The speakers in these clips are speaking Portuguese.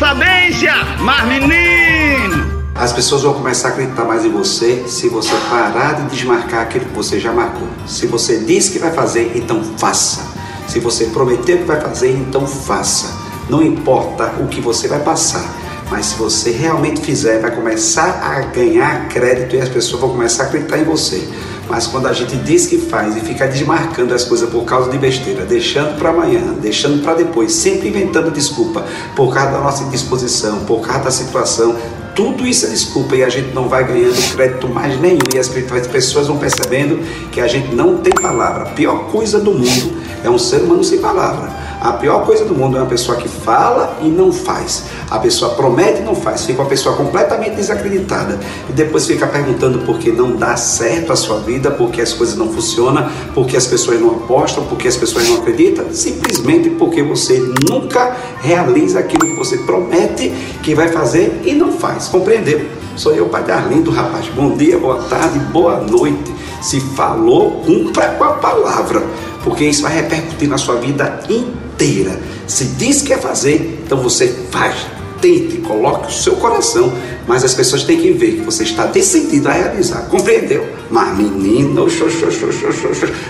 sabência, mas menino! As pessoas vão começar a acreditar mais em você se você parar de desmarcar aquilo que você já marcou. Se você disse que vai fazer, então faça. Se você prometeu que vai fazer, então faça. Não importa o que você vai passar, mas se você realmente fizer, vai começar a ganhar crédito e as pessoas vão começar a acreditar em você. Mas quando a gente diz que faz e fica desmarcando as coisas por causa de besteira, deixando para amanhã, deixando para depois, sempre inventando desculpa por causa da nossa indisposição, por causa da situação, tudo isso é desculpa e a gente não vai ganhando crédito mais nenhum e as pessoas vão percebendo que a gente não tem palavra. A pior coisa do mundo é um ser humano sem palavra. A pior coisa do mundo é uma pessoa que fala e não faz. A pessoa promete e não faz. Fica uma pessoa completamente desacreditada. E depois fica perguntando por que não dá certo a sua vida, por que as coisas não funcionam, por que as pessoas não apostam, por que as pessoas não acreditam. Simplesmente porque você nunca realiza aquilo que você promete que vai fazer e não faz. Compreendeu? Sou eu, Padre Arlindo, rapaz. Bom dia, boa tarde, boa noite. Se falou, cumpra com a palavra, porque isso vai repercutir na sua vida inteira. Se diz que quer fazer, então você faz. Tente, coloque o seu coração, mas as pessoas têm que ver que você está decidido a realizar. Compreendeu? Mas menino,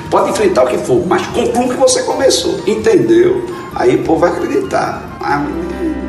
pode enfrentar o que for, mas conclua o que você começou. Entendeu? Aí o povo vai acreditar. Mas menino,